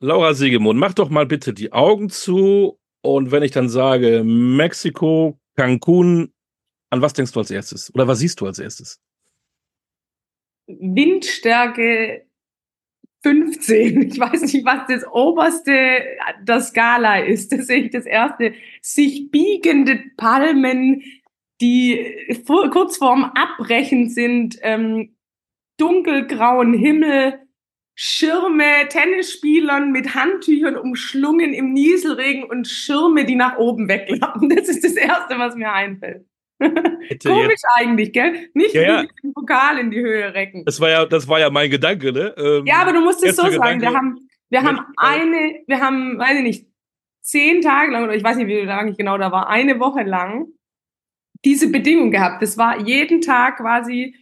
Laura Siegemund, mach doch mal bitte die Augen zu und wenn ich dann sage Mexiko, Cancun, an was denkst du als erstes? Oder was siehst du als erstes? Windstärke 15. Ich weiß nicht, was das oberste der Skala ist. Das sehe ich das erste. Sich biegende Palmen, die kurz vorm Abbrechen sind, ähm, dunkelgrauen Himmel, Schirme, Tennisspielern mit Handtüchern umschlungen im Nieselregen und Schirme, die nach oben wegklappen. Das ist das Erste, was mir einfällt. Komisch eigentlich, gell? Nicht ja, ja. den Pokal in die Höhe recken. Das war ja, das war ja mein Gedanke, ne? Ähm, ja, aber du musst es so Gedanke, sagen. Wir haben, wir haben eine, wir haben, weiß ich nicht, zehn Tage lang, oder ich weiß nicht, wie lange ich genau da war, eine Woche lang diese Bedingung gehabt. Das war jeden Tag quasi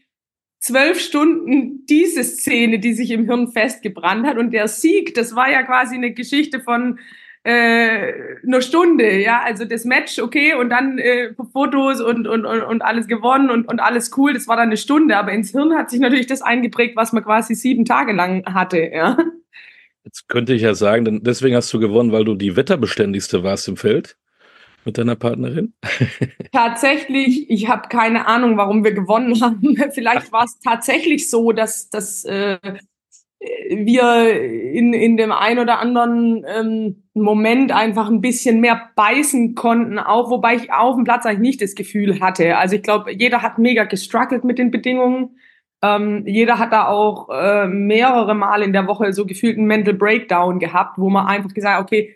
zwölf Stunden diese Szene, die sich im Hirn festgebrannt hat. Und der Sieg, das war ja quasi eine Geschichte von äh, eine Stunde, ja, also das Match, okay, und dann äh, Fotos und, und, und, und alles gewonnen und, und alles cool, das war dann eine Stunde, aber ins Hirn hat sich natürlich das eingeprägt, was man quasi sieben Tage lang hatte, ja. Jetzt könnte ich ja sagen, deswegen hast du gewonnen, weil du die wetterbeständigste warst im Feld mit deiner Partnerin? Tatsächlich, ich habe keine Ahnung, warum wir gewonnen haben. Vielleicht war es tatsächlich so, dass, dass äh, wir in, in dem ein oder anderen ähm, Moment einfach ein bisschen mehr beißen konnten, auch wobei ich auf dem Platz eigentlich nicht das Gefühl hatte. Also ich glaube, jeder hat mega gestruggelt mit den Bedingungen. Ähm, jeder hat da auch äh, mehrere Mal in der Woche so gefühlt einen Mental Breakdown gehabt, wo man einfach gesagt okay,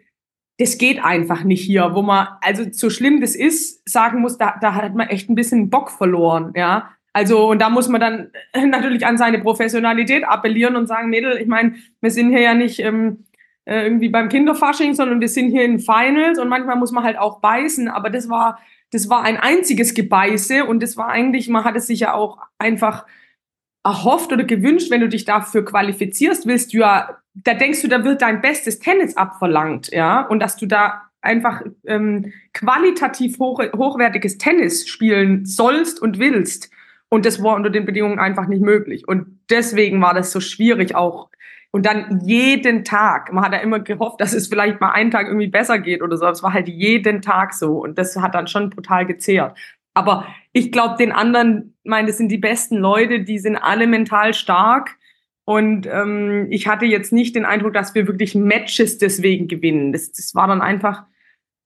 das geht einfach nicht hier, wo man, also so schlimm das ist, sagen muss, da, da hat man echt ein bisschen Bock verloren, ja. Also, und da muss man dann natürlich an seine Professionalität appellieren und sagen, Mädel, ich meine, wir sind hier ja nicht ähm, äh, irgendwie beim Kinderfasching, sondern wir sind hier in Finals und manchmal muss man halt auch beißen, aber das war, das war ein einziges Gebeiße und das war eigentlich, man hat es sich ja auch einfach erhofft oder gewünscht, wenn du dich dafür qualifizierst, willst du ja, da denkst du, da wird dein bestes Tennis abverlangt, ja, und dass du da einfach ähm, qualitativ hoch, hochwertiges Tennis spielen sollst und willst. Und das war unter den Bedingungen einfach nicht möglich. Und deswegen war das so schwierig auch. Und dann jeden Tag. Man hat ja immer gehofft, dass es vielleicht mal einen Tag irgendwie besser geht oder so. Es war halt jeden Tag so. Und das hat dann schon brutal gezehrt. Aber ich glaube, den anderen, meine, das sind die besten Leute, die sind alle mental stark. Und ähm, ich hatte jetzt nicht den Eindruck, dass wir wirklich Matches deswegen gewinnen. Das, das war dann einfach,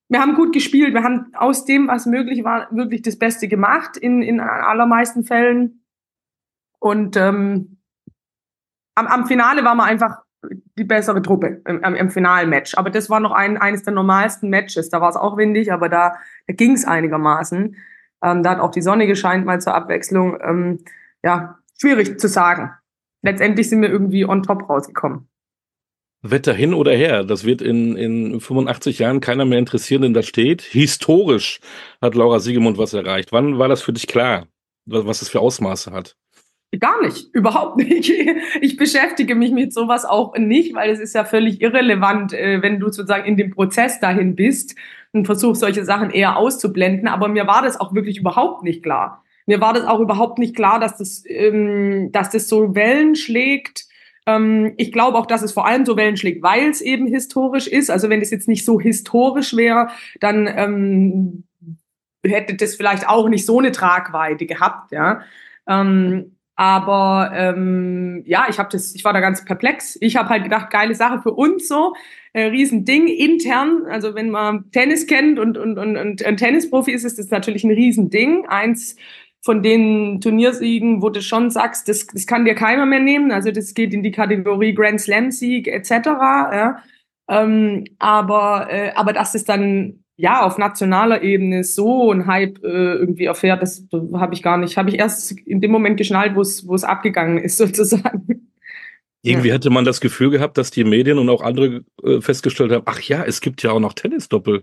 wir haben gut gespielt. Wir haben aus dem, was möglich war, wirklich das Beste gemacht in, in allermeisten Fällen. Und ähm, am, am Finale war man einfach die bessere Truppe im, im, im Finalmatch. Aber das war noch ein, eines der normalsten Matches. Da war es auch windig, aber da, da ging es einigermaßen. Ähm, da hat auch die Sonne gescheint mal zur Abwechslung. Ähm, ja, schwierig zu sagen. Letztendlich sind wir irgendwie on top rausgekommen. Wetter hin oder her, das wird in, in 85 Jahren keiner mehr interessieren, denn da steht, historisch hat Laura Siegemund was erreicht. Wann war das für dich klar, was es für Ausmaße hat? Gar nicht, überhaupt nicht. Ich beschäftige mich mit sowas auch nicht, weil es ist ja völlig irrelevant, äh, wenn du sozusagen in dem Prozess dahin bist und versuchst, solche Sachen eher auszublenden. Aber mir war das auch wirklich überhaupt nicht klar. Mir war das auch überhaupt nicht klar, dass das, ähm, dass das so Wellen schlägt ähm, ich glaube auch, dass es vor allem so Wellen schlägt, weil es eben historisch ist. Also wenn es jetzt nicht so historisch wäre, dann ähm, hätte das vielleicht auch nicht so eine Tragweite gehabt, ja. Ähm, aber ähm, ja, ich habe das, ich war da ganz perplex. Ich habe halt gedacht, geile Sache für uns so, äh, Riesending intern. Also wenn man Tennis kennt und und und, und ein Tennisprofi ist, ist das natürlich ein Riesending. Eins von den Turniersiegen, wo du schon sagst, das, das kann dir keiner mehr nehmen. Also das geht in die Kategorie Grand Slam Sieg etc. Ja. Ähm, aber äh, aber dass es dann ja auf nationaler Ebene so ein Hype äh, irgendwie erfährt, das habe ich gar nicht. Habe ich erst in dem Moment geschnallt, wo es abgegangen ist sozusagen. Irgendwie ja. hätte man das Gefühl gehabt, dass die Medien und auch andere äh, festgestellt haben, ach ja, es gibt ja auch noch Tennisdoppel.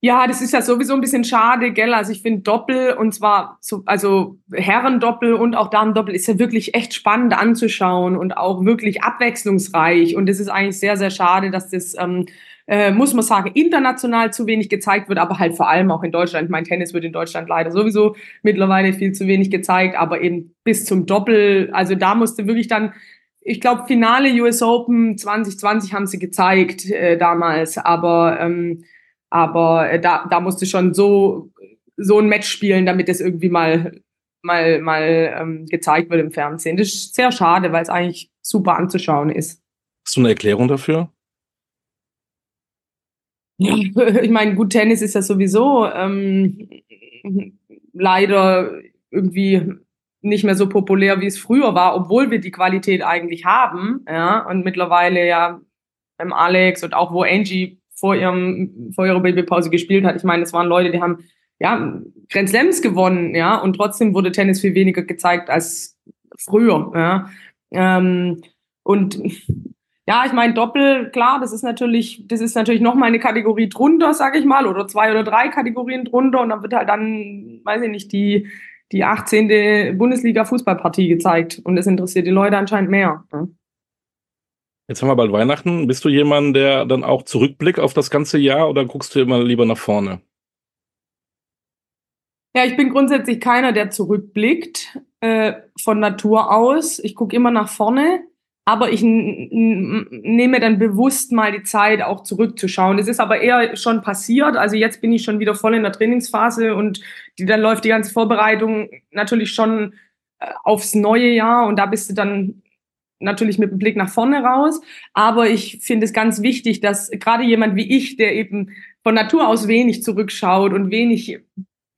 Ja, das ist ja sowieso ein bisschen schade, gell? Also ich finde Doppel und zwar so, also Herrendoppel und auch Damendoppel ist ja wirklich echt spannend anzuschauen und auch wirklich abwechslungsreich. Und es ist eigentlich sehr, sehr schade, dass das, ähm, äh, muss man sagen, international zu wenig gezeigt wird, aber halt vor allem auch in Deutschland. Mein Tennis wird in Deutschland leider sowieso mittlerweile viel zu wenig gezeigt, aber eben bis zum Doppel, also da musste wirklich dann ich glaube, Finale US Open 2020 haben sie gezeigt äh, damals, aber, ähm, aber äh, da, da musste schon so, so ein Match spielen, damit es irgendwie mal, mal, mal ähm, gezeigt wird im Fernsehen. Das ist sehr schade, weil es eigentlich super anzuschauen ist. Hast du eine Erklärung dafür? Ich meine, gut, Tennis ist ja sowieso ähm, leider irgendwie nicht mehr so populär, wie es früher war, obwohl wir die Qualität eigentlich haben. Ja, und mittlerweile ja beim Alex und auch wo Angie vor ihrem vor ihrer Babypause gespielt hat. Ich meine, es waren Leute, die haben ja Grand Slams gewonnen, ja, und trotzdem wurde Tennis viel weniger gezeigt als früher. Ja. Ähm, und ja, ich meine, Doppel, klar, das ist natürlich, das ist natürlich noch mal eine Kategorie drunter, sag ich mal, oder zwei oder drei Kategorien drunter und dann wird halt dann, weiß ich nicht, die, die 18. Bundesliga-Fußballpartie gezeigt und das interessiert die Leute anscheinend mehr. Ne? Jetzt haben wir bald Weihnachten. Bist du jemand, der dann auch zurückblickt auf das ganze Jahr oder guckst du immer lieber nach vorne? Ja, ich bin grundsätzlich keiner, der zurückblickt äh, von Natur aus. Ich gucke immer nach vorne aber ich nehme dann bewusst mal die Zeit, auch zurückzuschauen. Das ist aber eher schon passiert. Also jetzt bin ich schon wieder voll in der Trainingsphase und die, dann läuft die ganze Vorbereitung natürlich schon äh, aufs neue Jahr und da bist du dann natürlich mit dem Blick nach vorne raus. Aber ich finde es ganz wichtig, dass gerade jemand wie ich, der eben von Natur aus wenig zurückschaut und wenig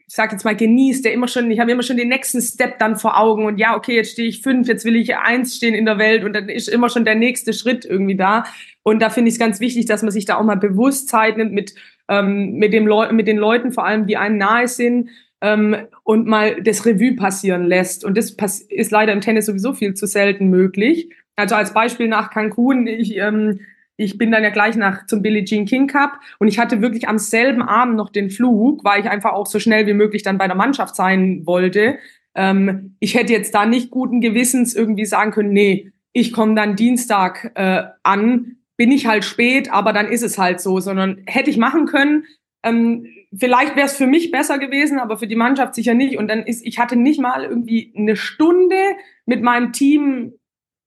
ich sag jetzt mal, genießt, der immer schon, ich habe immer schon den nächsten Step dann vor Augen und ja, okay, jetzt stehe ich fünf, jetzt will ich eins stehen in der Welt und dann ist immer schon der nächste Schritt irgendwie da. Und da finde ich es ganz wichtig, dass man sich da auch mal bewusst Zeit nimmt mit, ähm, mit, dem Leu mit den Leuten, vor allem, die einem nahe sind, ähm, und mal das Revue passieren lässt. Und das ist leider im Tennis sowieso viel zu selten möglich. Also als Beispiel nach Cancun, ich ähm, ich bin dann ja gleich nach zum Billie Jean King Cup und ich hatte wirklich am selben Abend noch den Flug, weil ich einfach auch so schnell wie möglich dann bei der Mannschaft sein wollte. Ähm, ich hätte jetzt da nicht guten Gewissens irgendwie sagen können, nee, ich komme dann Dienstag äh, an, bin ich halt spät, aber dann ist es halt so, sondern hätte ich machen können. Ähm, vielleicht wäre es für mich besser gewesen, aber für die Mannschaft sicher nicht. Und dann ist, ich hatte nicht mal irgendwie eine Stunde mit meinem Team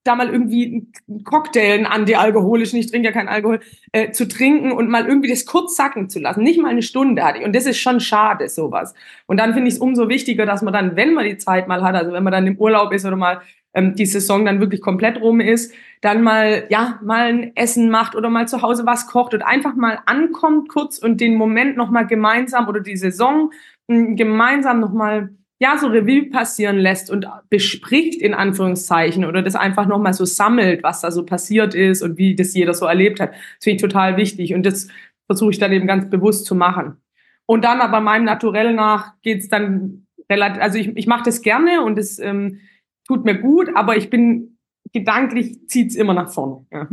da mal irgendwie einen Cocktail, einen antialkoholischen, ich trinke ja keinen Alkohol, äh, zu trinken und mal irgendwie das kurz sacken zu lassen. Nicht mal eine Stunde hatte ich. Und das ist schon schade, sowas. Und dann finde ich es umso wichtiger, dass man dann, wenn man die Zeit mal hat, also wenn man dann im Urlaub ist oder mal ähm, die Saison dann wirklich komplett rum ist, dann mal, ja, mal ein Essen macht oder mal zu Hause was kocht und einfach mal ankommt kurz und den Moment nochmal gemeinsam oder die Saison mh, hm, gemeinsam nochmal ja, so Revue passieren lässt und bespricht in Anführungszeichen oder das einfach nochmal so sammelt, was da so passiert ist und wie das jeder so erlebt hat. Das finde ich total wichtig und das versuche ich dann eben ganz bewusst zu machen. Und dann aber meinem Naturell nach geht's dann relativ, also ich, ich mache das gerne und es ähm, tut mir gut, aber ich bin gedanklich zieht's immer nach vorne. Ja.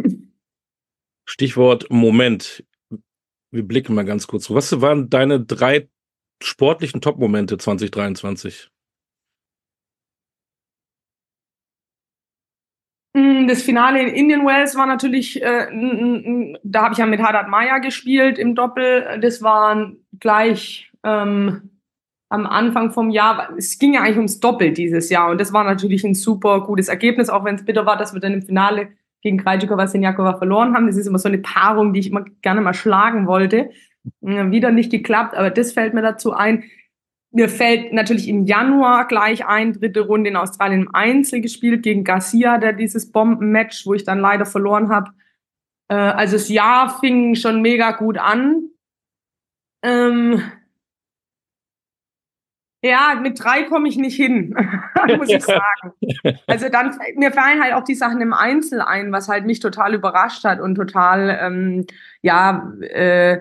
Stichwort Moment. Wir blicken mal ganz kurz. Was waren deine drei sportlichen Top-Momente 2023? Mm, das Finale in Indian Wells war natürlich, äh, da habe ich ja mit Haddad Maya gespielt im Doppel. Das war gleich ähm, am Anfang vom Jahr. Es ging ja eigentlich ums Doppel dieses Jahr und das war natürlich ein super gutes Ergebnis, auch wenn es bitter war, dass wir dann im Finale gegen Krajcikova Senjakova verloren haben. Das ist immer so eine Paarung, die ich immer gerne mal schlagen wollte. Wieder nicht geklappt, aber das fällt mir dazu ein. Mir fällt natürlich im Januar gleich ein, dritte Runde in Australien im Einzel gespielt gegen Garcia, der dieses Bombenmatch, wo ich dann leider verloren habe. Äh, also das Jahr fing schon mega gut an. Ähm, ja, mit drei komme ich nicht hin, muss ich sagen. Also dann, mir fallen halt auch die Sachen im Einzel ein, was halt mich total überrascht hat und total, ähm, ja, äh,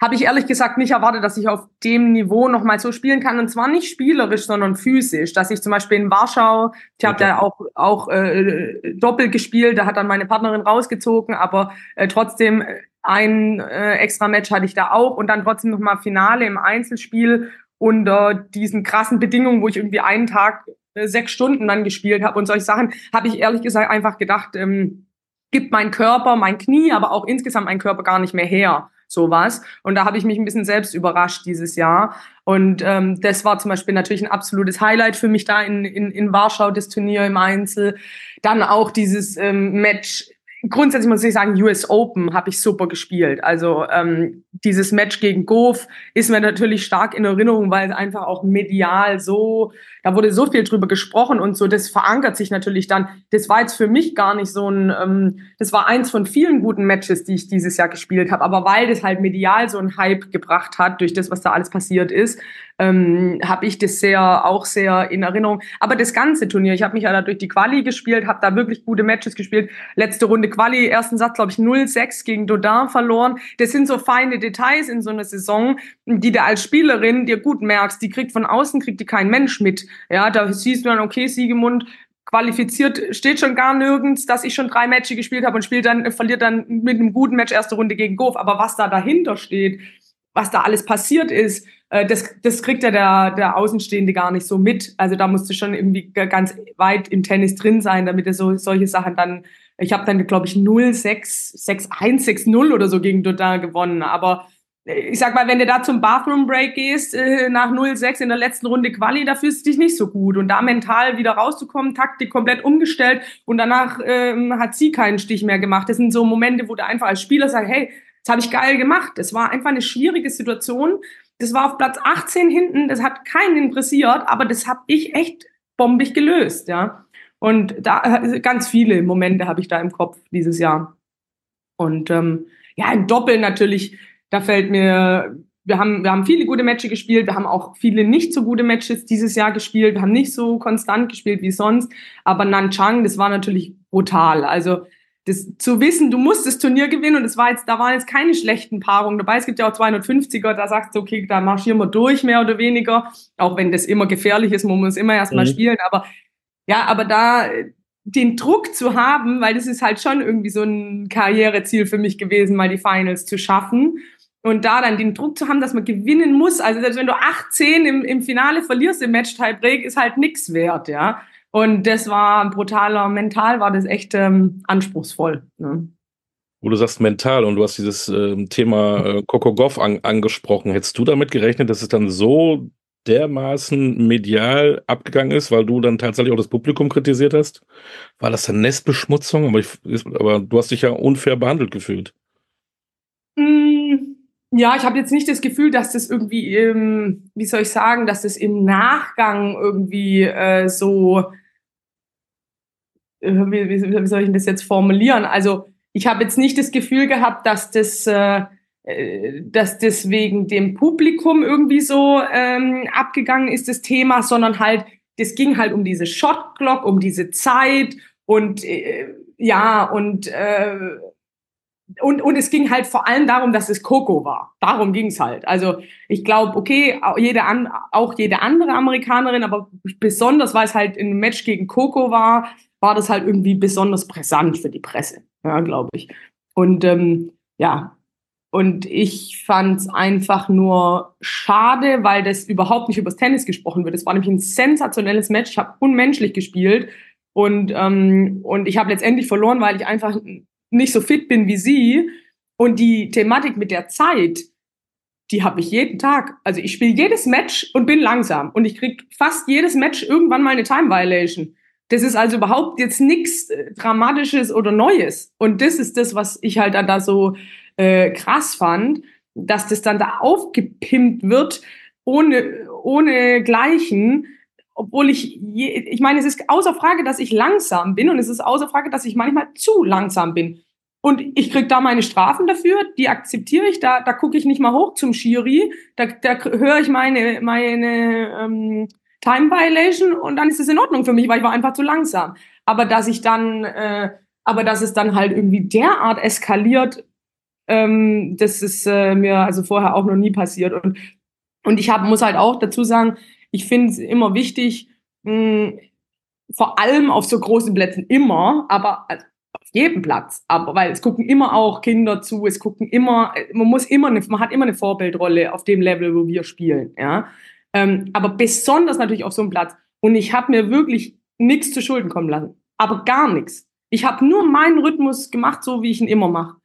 habe ich ehrlich gesagt nicht erwartet, dass ich auf dem Niveau nochmal so spielen kann. Und zwar nicht spielerisch, sondern physisch. Dass ich zum Beispiel in Warschau, ich habe okay. da auch, auch äh, doppelt gespielt, da hat dann meine Partnerin rausgezogen, aber äh, trotzdem ein äh, extra Match hatte ich da auch und dann trotzdem nochmal Finale im Einzelspiel unter diesen krassen Bedingungen, wo ich irgendwie einen Tag äh, sechs Stunden dann gespielt habe und solche Sachen, habe ich ehrlich gesagt einfach gedacht, ähm, gibt mein Körper, mein Knie, aber auch insgesamt mein Körper gar nicht mehr her. Sowas. Und da habe ich mich ein bisschen selbst überrascht dieses Jahr. Und ähm, das war zum Beispiel natürlich ein absolutes Highlight für mich da in, in, in Warschau, das Turnier im Einzel. Dann auch dieses ähm, Match grundsätzlich muss ich sagen, US Open habe ich super gespielt. Also ähm, dieses Match gegen Goff ist mir natürlich stark in Erinnerung, weil es einfach auch medial so, da wurde so viel drüber gesprochen und so, das verankert sich natürlich dann. Das war jetzt für mich gar nicht so ein, ähm, das war eins von vielen guten Matches, die ich dieses Jahr gespielt habe. Aber weil das halt medial so einen Hype gebracht hat durch das, was da alles passiert ist, ähm, habe ich das sehr auch sehr in Erinnerung. Aber das ganze Turnier, ich habe mich ja da durch die Quali gespielt, habe da wirklich gute Matches gespielt. Letzte Runde Quali, ersten Satz glaube ich 0-6 gegen Dodin verloren. Das sind so feine Details in so einer Saison, die du als Spielerin dir gut merkst. Die kriegt von außen kriegt die kein Mensch mit. Ja, da siehst du dann okay, Siegemund qualifiziert steht schon gar nirgends, dass ich schon drei Matches gespielt habe und spielt dann verliert dann mit einem guten Match erste Runde gegen Goff. Aber was da dahinter steht, was da alles passiert ist, das, das kriegt ja der, der Außenstehende gar nicht so mit. Also da musst du schon irgendwie ganz weit im Tennis drin sein, damit er so solche Sachen dann. Ich habe dann, glaube ich, 0, 6, 6, 1, 6, 0 oder so gegen Dodin gewonnen. Aber äh, ich sag mal, wenn du da zum Bathroom Break gehst, äh, nach 0-6 in der letzten Runde Quali, da fühlst du dich nicht so gut. Und da mental wieder rauszukommen, Taktik komplett umgestellt und danach ähm, hat sie keinen Stich mehr gemacht. Das sind so Momente, wo du einfach als Spieler sagst, hey, das habe ich geil gemacht. Das war einfach eine schwierige Situation. Das war auf Platz 18 hinten, das hat keinen interessiert, aber das habe ich echt bombig gelöst, ja. Und da äh, ganz viele Momente habe ich da im Kopf dieses Jahr. Und ähm, ja, im Doppel natürlich, da fällt mir, wir haben, wir haben viele gute Matches gespielt, wir haben auch viele nicht so gute Matches dieses Jahr gespielt, wir haben nicht so konstant gespielt wie sonst, aber Nanchang, das war natürlich brutal. Also das zu wissen, du musst das Turnier gewinnen und es war jetzt, da waren jetzt keine schlechten Paarungen dabei. Es gibt ja auch 250er, da sagst du, okay, da marschieren wir durch, mehr oder weniger. Auch wenn das immer gefährlich ist, man muss immer erstmal mhm. spielen. Aber ja, aber da den Druck zu haben, weil das ist halt schon irgendwie so ein Karriereziel für mich gewesen, mal die Finals zu schaffen. Und da dann den Druck zu haben, dass man gewinnen muss. Also selbst wenn du 18 im, im Finale verlierst im Match-Tiebreak, ist halt nix wert, ja. Und das war brutaler, mental war das echt ähm, anspruchsvoll. Ne? Wo du sagst mental und du hast dieses äh, Thema äh, Coco Goff an, angesprochen. Hättest du damit gerechnet, dass es dann so dermaßen medial abgegangen ist, weil du dann tatsächlich auch das Publikum kritisiert hast? War das dann Nestbeschmutzung? Aber, ich, aber du hast dich ja unfair behandelt gefühlt. Mm, ja, ich habe jetzt nicht das Gefühl, dass das irgendwie, ähm, wie soll ich sagen, dass das im Nachgang irgendwie äh, so äh, wie, wie, soll ich das jetzt formulieren? Also ich habe jetzt nicht das Gefühl gehabt, dass das, äh, äh, dass das wegen dem Publikum irgendwie so ähm, abgegangen ist, das Thema, sondern halt, das ging halt um diese Shot Clock, um diese Zeit und äh, ja, und, äh, und, und es ging halt vor allem darum, dass es Coco war. Darum ging es halt. Also ich glaube, okay, jede an, auch jede andere Amerikanerin, aber besonders, weil es halt ein Match gegen Coco war, war das halt irgendwie besonders brisant für die Presse, ja, glaube ich. Und ähm, ja, und ich fand es einfach nur schade, weil das überhaupt nicht übers Tennis gesprochen wird. Es war nämlich ein sensationelles Match. Ich habe unmenschlich gespielt und, ähm, und ich habe letztendlich verloren, weil ich einfach nicht so fit bin wie sie. Und die Thematik mit der Zeit, die habe ich jeden Tag. Also ich spiele jedes Match und bin langsam. Und ich krieg fast jedes Match irgendwann mal eine Time Violation. Das ist also überhaupt jetzt nichts äh, Dramatisches oder Neues. Und das ist das, was ich halt dann da so äh, krass fand, dass das dann da aufgepimpt wird, ohne, ohne Gleichen. Obwohl ich, je, ich meine, es ist außer Frage, dass ich langsam bin und es ist außer Frage, dass ich manchmal zu langsam bin. Und ich krieg da meine Strafen dafür, die akzeptiere ich, da, da gucke ich nicht mal hoch zum Schiri, da, da höre ich meine, meine ähm, Time Violation und dann ist es in Ordnung für mich, weil ich war einfach zu langsam. Aber dass ich dann, äh, aber dass es dann halt irgendwie derart eskaliert, ähm, das ist äh, mir also vorher auch noch nie passiert. Und, und ich hab, muss halt auch dazu sagen, ich finde es immer wichtig, mh, vor allem auf so großen Plätzen immer, aber jedem Platz, aber weil es gucken immer auch Kinder zu, es gucken immer, man muss immer eine, man hat immer eine Vorbildrolle auf dem Level, wo wir spielen, ja. Ähm, aber besonders natürlich auf so einem Platz. Und ich habe mir wirklich nichts zu Schulden kommen lassen. Aber gar nichts. Ich habe nur meinen Rhythmus gemacht, so wie ich ihn immer mache.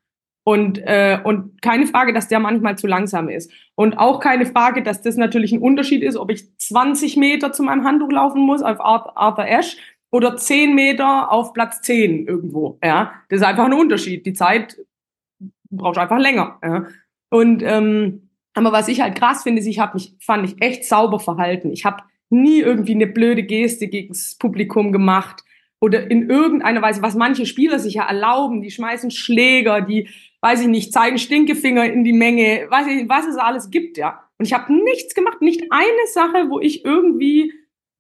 Und, äh, und keine Frage, dass der manchmal zu langsam ist. Und auch keine Frage, dass das natürlich ein Unterschied ist, ob ich 20 Meter zu meinem Handtuch laufen muss auf Arthur Ashe oder 10 Meter auf Platz 10 irgendwo. Ja, das ist einfach ein Unterschied. Die Zeit braucht einfach länger. Ja. Und ähm, aber was ich halt krass finde, ist, ich habe mich, fand ich echt sauber verhalten. Ich habe nie irgendwie eine blöde Geste gegen das Publikum gemacht oder in irgendeiner Weise, was manche Spieler sich ja erlauben, die schmeißen Schläger, die, weiß ich nicht, zeigen Stinkefinger in die Menge, weiß ich, was es alles gibt, ja. Und ich habe nichts gemacht, nicht eine Sache, wo ich irgendwie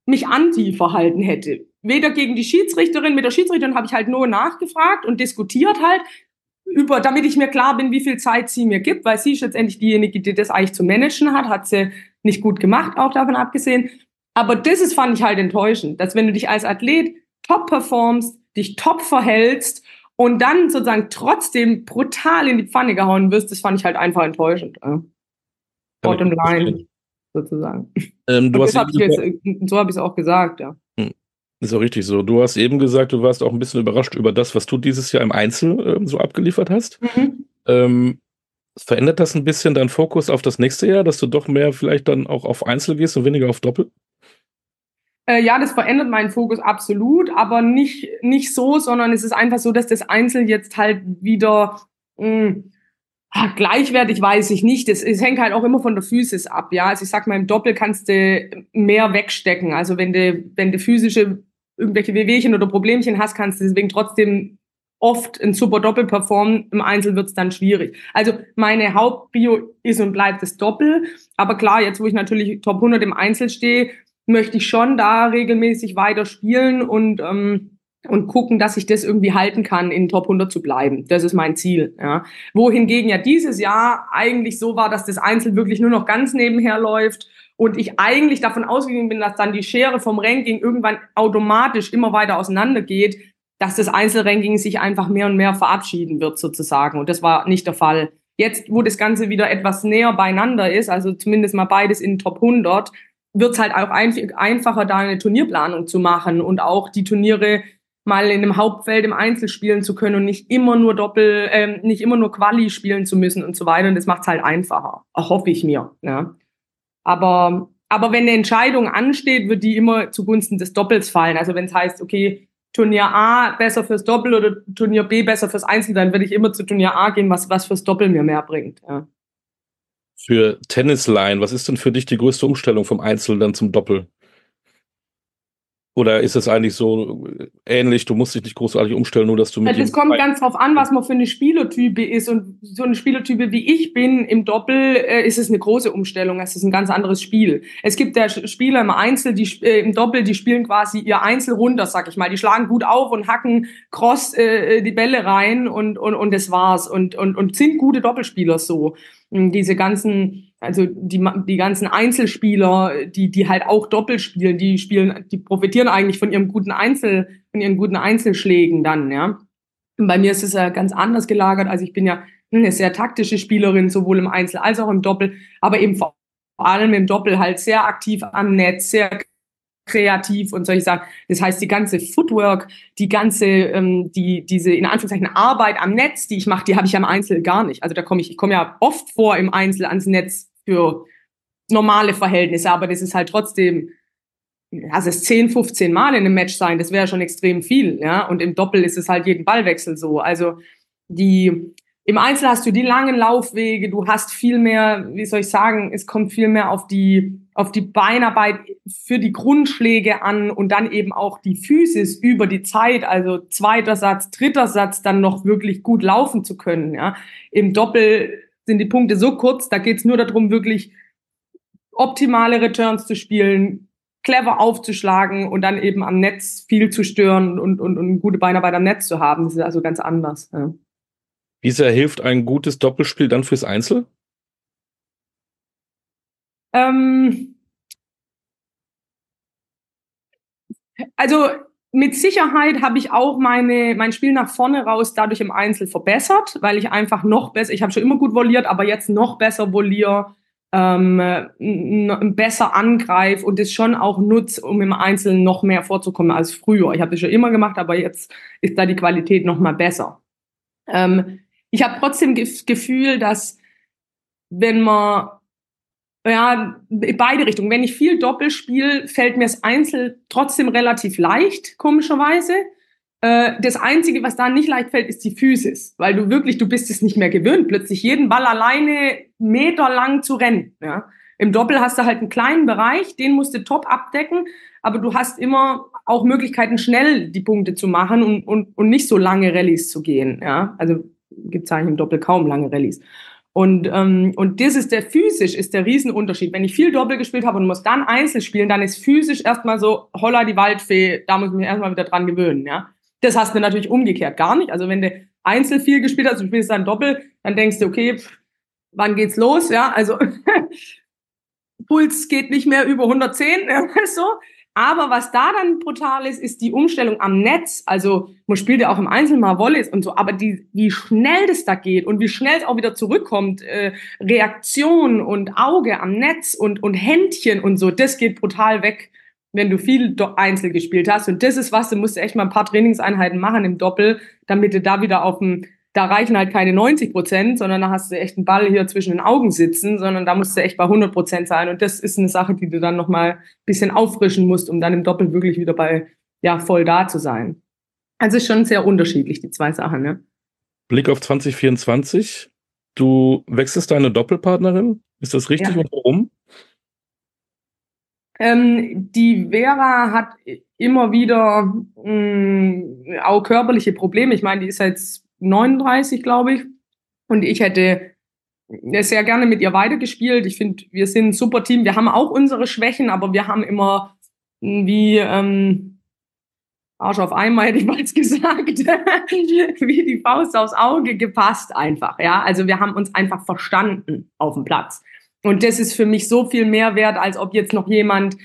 mich anti verhalten hätte. Weder gegen die Schiedsrichterin, mit der Schiedsrichterin habe ich halt nur nachgefragt und diskutiert halt über, damit ich mir klar bin, wie viel Zeit sie mir gibt, weil sie ist letztendlich diejenige, die das eigentlich zu managen hat, hat sie nicht gut gemacht, auch davon abgesehen. Aber das ist, fand ich halt enttäuschend, dass wenn du dich als Athlet top performst, dich top verhältst und dann sozusagen trotzdem brutal in die Pfanne gehauen wirst, das fand ich halt einfach enttäuschend. Äh. Bottom line, sozusagen. Ähm, du hast hab jetzt, so habe ich es auch gesagt, ja. Ist auch richtig so. Du hast eben gesagt, du warst auch ein bisschen überrascht über das, was du dieses Jahr im Einzel äh, so abgeliefert hast. Mhm. Ähm, verändert das ein bisschen deinen Fokus auf das nächste Jahr, dass du doch mehr vielleicht dann auch auf Einzel gehst und weniger auf Doppel? Äh, ja, das verändert meinen Fokus absolut, aber nicht, nicht so, sondern es ist einfach so, dass das Einzel jetzt halt wieder mh, hm, ach, gleichwertig weiß ich nicht. Es, es hängt halt auch immer von der Physis ab, ja. Also ich sag mal, im Doppel kannst du mehr wegstecken. Also wenn du, wenn du physische irgendwelche Wehwehchen oder Problemchen hast, kannst du deswegen trotzdem oft ein super Doppel performen. Im Einzel wird es dann schwierig. Also meine Hauptprio ist und bleibt das Doppel. Aber klar, jetzt wo ich natürlich Top 100 im Einzel stehe, möchte ich schon da regelmäßig weiter spielen und, ähm, und gucken, dass ich das irgendwie halten kann, in Top 100 zu bleiben. Das ist mein Ziel. Ja. Wohingegen ja dieses Jahr eigentlich so war, dass das Einzel wirklich nur noch ganz nebenher läuft und ich eigentlich davon ausgegangen bin, dass dann die Schere vom Ranking irgendwann automatisch immer weiter auseinandergeht, dass das Einzelranking sich einfach mehr und mehr verabschieden wird sozusagen. Und das war nicht der Fall. Jetzt, wo das Ganze wieder etwas näher beieinander ist, also zumindest mal beides in Top 100, wird es halt auch ein, einfacher, da eine Turnierplanung zu machen und auch die Turniere mal in einem Hauptfeld im Einzel spielen zu können und nicht immer nur Doppel, ähm, nicht immer nur Quali spielen zu müssen und so weiter. Und das macht es halt einfacher, hoffe ich mir. Ja. Aber, aber wenn eine Entscheidung ansteht, wird die immer zugunsten des Doppels fallen. Also wenn es heißt, okay, Turnier A besser fürs Doppel oder Turnier B besser fürs Einzel, dann würde ich immer zu Turnier A gehen, was, was fürs Doppel mir mehr bringt. Ja für Tennisline, was ist denn für dich die größte Umstellung vom Einzel dann zum Doppel? Oder ist es eigentlich so äh, ähnlich, du musst dich nicht großartig umstellen, nur dass du mit. Also es kommt ganz drauf an, was man für eine Spielertype ist. Und so eine Spielertype wie ich bin im Doppel, äh, ist es eine große Umstellung. Es ist ein ganz anderes Spiel. Es gibt ja Spieler im Einzel, die äh, im Doppel, die spielen quasi ihr Einzel runter, sag ich mal. Die schlagen gut auf und hacken cross äh, die Bälle rein und, und, und das war's. Und, und, und sind gute Doppelspieler so. Und diese ganzen also die, die ganzen Einzelspieler, die, die halt auch Doppel spielen, die spielen, die profitieren eigentlich von ihrem guten Einzel, von ihren guten Einzelschlägen dann, ja. Und bei mir ist es ja ganz anders gelagert. Also ich bin ja eine sehr taktische Spielerin, sowohl im Einzel als auch im Doppel, aber eben vor allem im Doppel halt sehr aktiv am Netz, sehr kreativ und solche Sachen. Das heißt, die ganze Footwork, die ganze, ähm, die, diese in Anführungszeichen Arbeit am Netz, die ich mache, die habe ich ja im Einzel gar nicht. Also da komme ich, ich komme ja oft vor im Einzel ans Netz für normale Verhältnisse, aber das ist halt trotzdem, lass es 10, 15 Mal in einem Match sein, das wäre schon extrem viel, ja. Und im Doppel ist es halt jeden Ballwechsel so. Also die, im Einzel hast du die langen Laufwege, du hast viel mehr, wie soll ich sagen, es kommt viel mehr auf die, auf die Beinarbeit für die Grundschläge an und dann eben auch die Physis über die Zeit, also zweiter Satz, dritter Satz, dann noch wirklich gut laufen zu können, ja. Im Doppel sind die Punkte so kurz, da geht es nur darum, wirklich optimale Returns zu spielen, clever aufzuschlagen und dann eben am Netz viel zu stören und, und, und gute Beinarbeit am Netz zu haben. Das ist also ganz anders. Ja. Wie sehr hilft ein gutes Doppelspiel dann fürs Einzel? Ähm, also mit Sicherheit habe ich auch meine, mein Spiel nach vorne raus dadurch im Einzel verbessert, weil ich einfach noch besser, ich habe schon immer gut voliert, aber jetzt noch besser voliere, ähm, besser angreife und es schon auch nutze, um im Einzelnen noch mehr vorzukommen als früher. Ich habe das schon immer gemacht, aber jetzt ist da die Qualität noch mal besser. Ähm, ich habe trotzdem das Gefühl, dass wenn man ja, beide Richtungen. Wenn ich viel Doppel spiele, fällt mir das Einzel trotzdem relativ leicht, komischerweise. Äh, das Einzige, was da nicht leicht fällt, ist die Physis, weil du wirklich, du bist es nicht mehr gewöhnt, plötzlich jeden Ball alleine meterlang zu rennen. Ja? Im Doppel hast du halt einen kleinen Bereich, den musst du top abdecken, aber du hast immer auch Möglichkeiten, schnell die Punkte zu machen und, und, und nicht so lange Rallyes zu gehen. Ja? Also gibt es eigentlich im Doppel kaum lange Rallyes. Und, ähm, und das ist der physisch, ist der Riesenunterschied. Wenn ich viel Doppel gespielt habe und muss dann Einzel spielen, dann ist physisch erstmal so, holla die Waldfee, da muss ich mich erstmal wieder dran gewöhnen, ja. Das hast du natürlich umgekehrt gar nicht. Also wenn du Einzel viel gespielt hast und spielst dann Doppel, dann denkst du, okay, pff, wann geht's los, ja. Also Puls geht nicht mehr über 110, ja, so. Aber was da dann brutal ist, ist die Umstellung am Netz. Also man spielt ja auch im Einzelnen mal Volleys und so, aber die, wie schnell das da geht und wie schnell es auch wieder zurückkommt, äh, Reaktion und Auge am Netz und, und Händchen und so, das geht brutal weg, wenn du viel Einzel gespielt hast. Und das ist was, du musst echt mal ein paar Trainingseinheiten machen im Doppel, damit du da wieder auf dem da reichen halt keine 90 Prozent, sondern da hast du echt einen Ball hier zwischen den Augen sitzen, sondern da musst du echt bei 100 Prozent sein. Und das ist eine Sache, die du dann nochmal ein bisschen auffrischen musst, um dann im Doppel wirklich wieder bei, ja, voll da zu sein. Also ist schon sehr unterschiedlich, die zwei Sachen, ne? Blick auf 2024. Du wechselst deine Doppelpartnerin. Ist das richtig ja. und warum? Ähm, die Vera hat immer wieder mh, mm, auch körperliche Probleme. Ich meine, die ist jetzt 39, glaube ich. Und ich hätte sehr gerne mit ihr weitergespielt. Ich finde, wir sind ein super Team. Wir haben auch unsere Schwächen, aber wir haben immer wie ähm, Arsch auf einmal hätte ich mal gesagt, wie die Faust aufs Auge gepasst einfach. Ja, also wir haben uns einfach verstanden auf dem Platz. Und das ist für mich so viel mehr wert, als ob jetzt noch jemand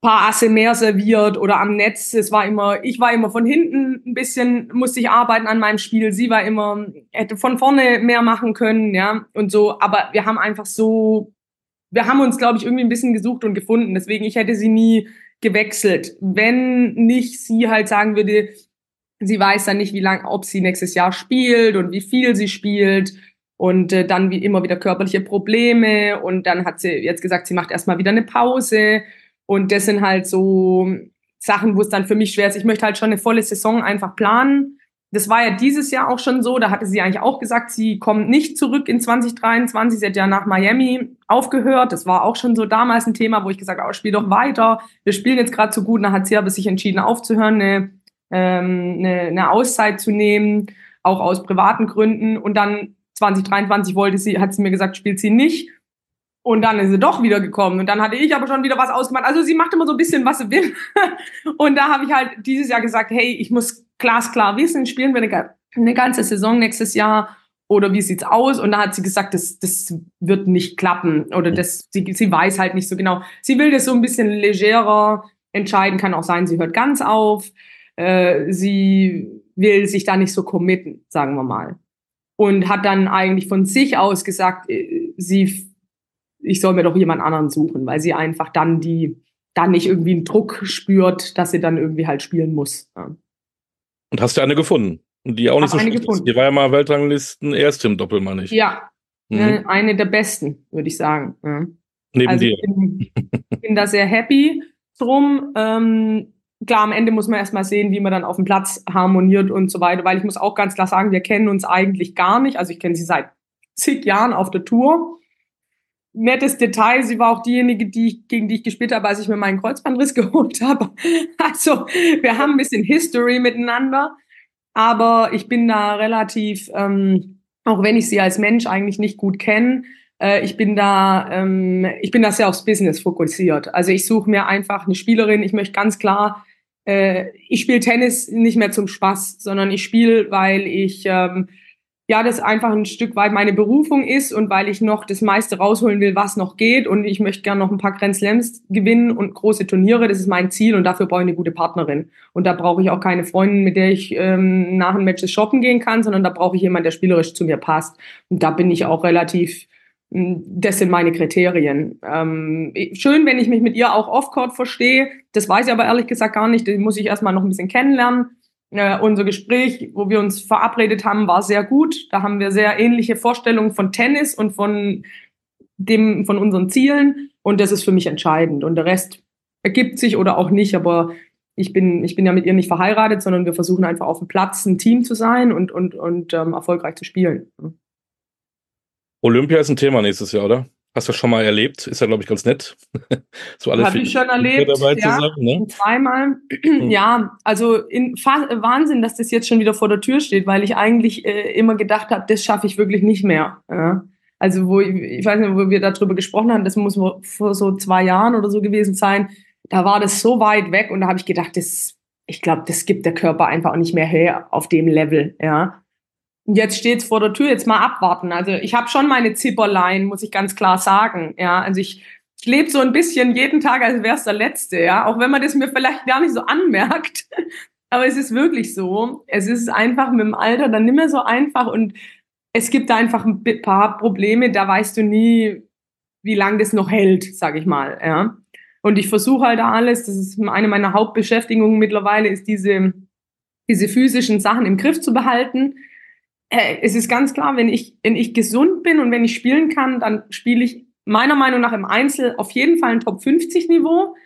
paar Asse mehr serviert oder am Netz. Es war immer, ich war immer von hinten ein bisschen, musste ich arbeiten an meinem Spiel. Sie war immer, hätte von vorne mehr machen können, ja, und so. Aber wir haben einfach so, wir haben uns, glaube ich, irgendwie ein bisschen gesucht und gefunden. Deswegen, ich hätte sie nie gewechselt. Wenn nicht sie halt sagen würde, sie weiß dann nicht, wie lang, ob sie nächstes Jahr spielt und wie viel sie spielt. Und äh, dann wie immer wieder körperliche Probleme. Und dann hat sie jetzt gesagt, sie macht erstmal wieder eine Pause. Und das sind halt so Sachen, wo es dann für mich schwer ist. Ich möchte halt schon eine volle Saison einfach planen. Das war ja dieses Jahr auch schon so. Da hatte sie eigentlich auch gesagt, sie kommt nicht zurück in 2023. Sie hat ja nach Miami aufgehört. Das war auch schon so damals ein Thema, wo ich gesagt habe, oh, spiel doch weiter. Wir spielen jetzt gerade so gut. Da hat sie aber sich entschieden aufzuhören, eine, ähm, eine, eine Auszeit zu nehmen, auch aus privaten Gründen. Und dann 2023 wollte sie, hat sie mir gesagt, spielt sie nicht. Und dann ist sie doch wieder gekommen. Und dann hatte ich aber schon wieder was ausgemacht. Also sie macht immer so ein bisschen, was sie will. Und da habe ich halt dieses Jahr gesagt, hey, ich muss glasklar wissen, spielen wir eine, eine ganze Saison nächstes Jahr oder wie sieht's aus? Und da hat sie gesagt, das, das wird nicht klappen oder das, sie, sie weiß halt nicht so genau. Sie will das so ein bisschen legerer entscheiden, kann auch sein, sie hört ganz auf. Äh, sie will sich da nicht so committen, sagen wir mal. Und hat dann eigentlich von sich aus gesagt, äh, sie ich soll mir doch jemand anderen suchen, weil sie einfach dann die, dann nicht irgendwie einen Druck spürt, dass sie dann irgendwie halt spielen muss. Ja. Und hast du eine gefunden? Die auch nicht so schlecht ist. Die war ja mal Weltranglisten erste im Doppel, meine ich. Ja, mhm. Äh, eine der besten, würde ich sagen. Ja. Neben also dir. Ich bin, bin da sehr happy drum. Ähm, klar, am Ende muss man erstmal sehen, wie man dann auf dem Platz harmoniert und so weiter, weil ich muss auch ganz klar sagen, wir kennen uns eigentlich gar nicht. Also ich kenne sie seit zig Jahren auf der Tour nettes Detail, sie war auch diejenige, die ich, gegen die ich gespielt habe, als ich mir meinen Kreuzbandriss geholt habe. Also wir haben ein bisschen History miteinander, aber ich bin da relativ, ähm, auch wenn ich sie als Mensch eigentlich nicht gut kenne, äh, ich bin da, ähm, ich bin da sehr aufs Business fokussiert. Also ich suche mir einfach eine Spielerin. Ich möchte ganz klar, äh, ich spiele Tennis nicht mehr zum Spaß, sondern ich spiele, weil ich ähm, ja, das einfach ein Stück weit meine Berufung ist und weil ich noch das meiste rausholen will, was noch geht und ich möchte gerne noch ein paar Grand Slams gewinnen und große Turniere, das ist mein Ziel und dafür brauche ich eine gute Partnerin. Und da brauche ich auch keine Freundin, mit der ich ähm, nach dem Match shoppen gehen kann, sondern da brauche ich jemanden, der spielerisch zu mir passt. Und da bin ich auch relativ, hm, das sind meine Kriterien. Ähm, schön, wenn ich mich mit ihr auch off-court verstehe. Das weiß ich aber ehrlich gesagt gar nicht. Das muss ich erstmal noch ein bisschen kennenlernen. Äh, unser Gespräch, wo wir uns verabredet haben, war sehr gut. Da haben wir sehr ähnliche Vorstellungen von Tennis und von dem, von unseren Zielen. Und das ist für mich entscheidend. Und der Rest ergibt sich oder auch nicht. Aber ich bin, ich bin ja mit ihr nicht verheiratet, sondern wir versuchen einfach auf dem Platz ein Team zu sein und, und, und ähm, erfolgreich zu spielen. Olympia ist ein Thema nächstes Jahr, oder? Hast du schon mal erlebt? Ist ja, glaube ich, ganz nett. so alles Habe ich schon erlebt. Dabei ja, sein, ne? Zweimal. Ja, also in, Wahnsinn, dass das jetzt schon wieder vor der Tür steht, weil ich eigentlich äh, immer gedacht habe, das schaffe ich wirklich nicht mehr. Ja. Also, wo ich, ich weiß nicht, wo wir darüber gesprochen haben, das muss vor so zwei Jahren oder so gewesen sein. Da war das so weit weg und da habe ich gedacht, das, ich glaube, das gibt der Körper einfach auch nicht mehr her auf dem Level. Ja. Und jetzt steht's vor der Tür, jetzt mal abwarten. Also ich habe schon meine Zipperlein, muss ich ganz klar sagen. Ja, also ich, ich lebe so ein bisschen jeden Tag, als wäre es der letzte, ja, auch wenn man das mir vielleicht gar nicht so anmerkt. Aber es ist wirklich so. Es ist einfach mit dem Alter dann nicht mehr so einfach und es gibt da einfach ein paar Probleme, da weißt du nie, wie lange das noch hält, sag ich mal, ja. Und ich versuche halt alles, das ist eine meiner Hauptbeschäftigungen mittlerweile, ist diese, diese physischen Sachen im Griff zu behalten es ist ganz klar, wenn ich, wenn ich gesund bin und wenn ich spielen kann, dann spiele ich meiner Meinung nach im Einzel auf jeden Fall ein Top 50 Niveau.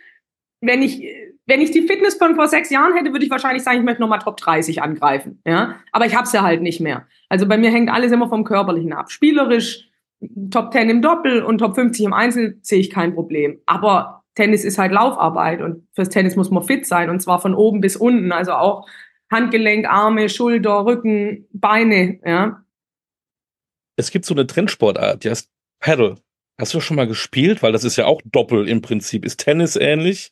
Wenn ich, wenn ich die Fitness von vor sechs Jahren hätte, würde ich wahrscheinlich sagen, ich möchte nochmal Top 30 angreifen. Ja? Aber ich habe es ja halt nicht mehr. Also bei mir hängt alles immer vom Körperlichen ab. Spielerisch, Top 10 im Doppel und Top 50 im Einzel sehe ich kein Problem. Aber Tennis ist halt Laufarbeit und fürs Tennis muss man fit sein und zwar von oben bis unten. Also auch Handgelenk, Arme, Schulter, Rücken, Beine, ja. Es gibt so eine Trendsportart, die heißt Paddle. Hast du schon mal gespielt? Weil das ist ja auch Doppel im Prinzip. Ist Tennis ähnlich?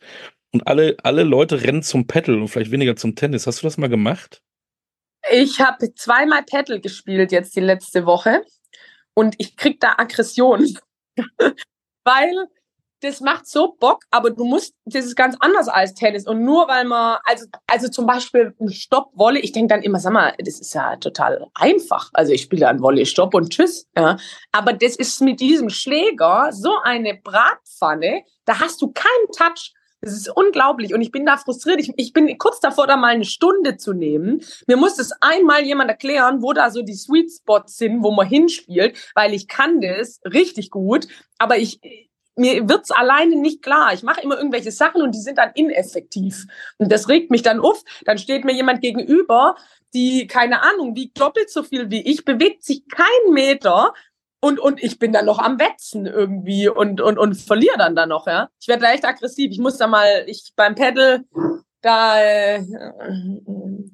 Und alle, alle Leute rennen zum Paddle und vielleicht weniger zum Tennis. Hast du das mal gemacht? Ich habe zweimal Paddle gespielt jetzt die letzte Woche und ich krieg da Aggression. Weil das macht so Bock, aber du musst, das ist ganz anders als Tennis. Und nur weil man, also, also zum Beispiel ein Stopp-Wolle, ich denke dann immer, sag mal, das ist ja total einfach. Also ich spiele ein Wolle, Stopp und Tschüss. Ja. Aber das ist mit diesem Schläger so eine Bratpfanne, da hast du keinen Touch. Das ist unglaublich und ich bin da frustriert. Ich, ich bin kurz davor, da mal eine Stunde zu nehmen. Mir muss es einmal jemand erklären, wo da so die Sweet Spots sind, wo man hinspielt, weil ich kann das richtig gut, aber ich, mir wird's alleine nicht klar. Ich mache immer irgendwelche Sachen und die sind dann ineffektiv. Und das regt mich dann auf. Dann steht mir jemand gegenüber, die, keine Ahnung, wiegt doppelt so viel wie ich, bewegt sich kein Meter und, und ich bin dann noch am Wetzen irgendwie und, und, und verliere dann da noch, ja. Ich werde da echt aggressiv. Ich muss da mal, ich beim Pedal, da, äh,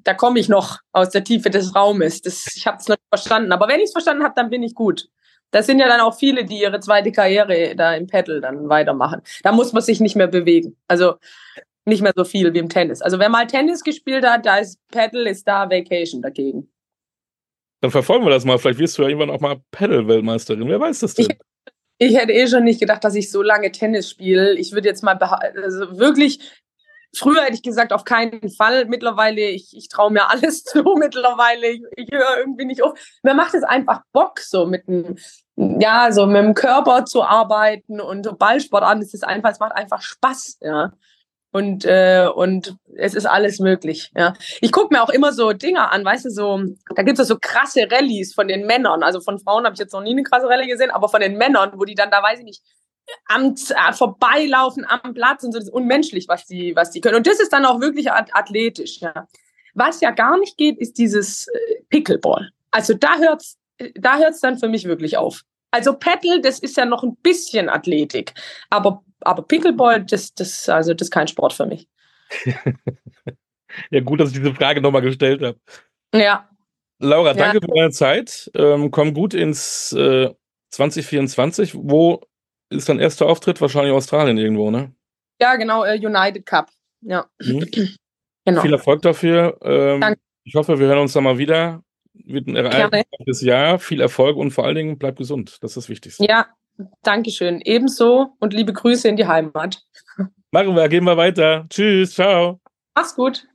da komme ich noch aus der Tiefe des Raumes. Das, ich habe es noch nicht verstanden. Aber wenn ich es verstanden habe, dann bin ich gut. Das sind ja dann auch viele, die ihre zweite Karriere da im Paddle dann weitermachen. Da muss man sich nicht mehr bewegen. Also nicht mehr so viel wie im Tennis. Also wer mal Tennis gespielt hat, da ist Paddle, ist da Vacation dagegen. Dann verfolgen wir das mal. Vielleicht wirst du ja irgendwann auch mal Paddle-Weltmeisterin. Wer weiß das denn? Ich, ich, hätte eh schon nicht gedacht, dass ich so lange Tennis spiele. Ich würde jetzt mal also wirklich Früher hätte ich gesagt, auf keinen Fall. Mittlerweile, ich, ich traue mir alles zu. Mittlerweile, ich, ich höre irgendwie nicht auf. Mir macht es einfach Bock, so mit dem, ja, so mit dem Körper zu arbeiten und so Ballsport an. Es ist einfach, es macht einfach Spaß, ja. Und, äh, und es ist alles möglich. Ja. Ich gucke mir auch immer so Dinger an, weißt du, so, da gibt es so krasse Rallyes von den Männern. Also von Frauen habe ich jetzt noch nie eine krasse Rallye gesehen, aber von den Männern, wo die dann da, weiß ich nicht, am äh, Vorbeilaufen am Platz und so, das ist unmenschlich, was die, was die können. Und das ist dann auch wirklich athletisch, ja. Was ja gar nicht geht, ist dieses äh, Pickleball. Also da hört's, da hört's dann für mich wirklich auf. Also Paddle, das ist ja noch ein bisschen Athletik, aber aber Pickleball, das das also das ist kein Sport für mich. ja gut, dass ich diese Frage nochmal gestellt habe. Ja. Laura, danke ja. für deine Zeit. Ähm, komm gut ins äh, 2024. Wo ist dein erster Auftritt wahrscheinlich Australien irgendwo, ne? Ja, genau, äh, United Cup. Ja. Mhm. genau. Viel Erfolg dafür. Ähm, Danke. Ich hoffe, wir hören uns da mal wieder. Wird ein ereignisreiches Jahr. Viel Erfolg und vor allen Dingen bleib gesund. Das ist das Wichtigste. Ja, danke schön. Ebenso und liebe Grüße in die Heimat. Machen wir, gehen wir weiter. Tschüss, ciao. Mach's gut.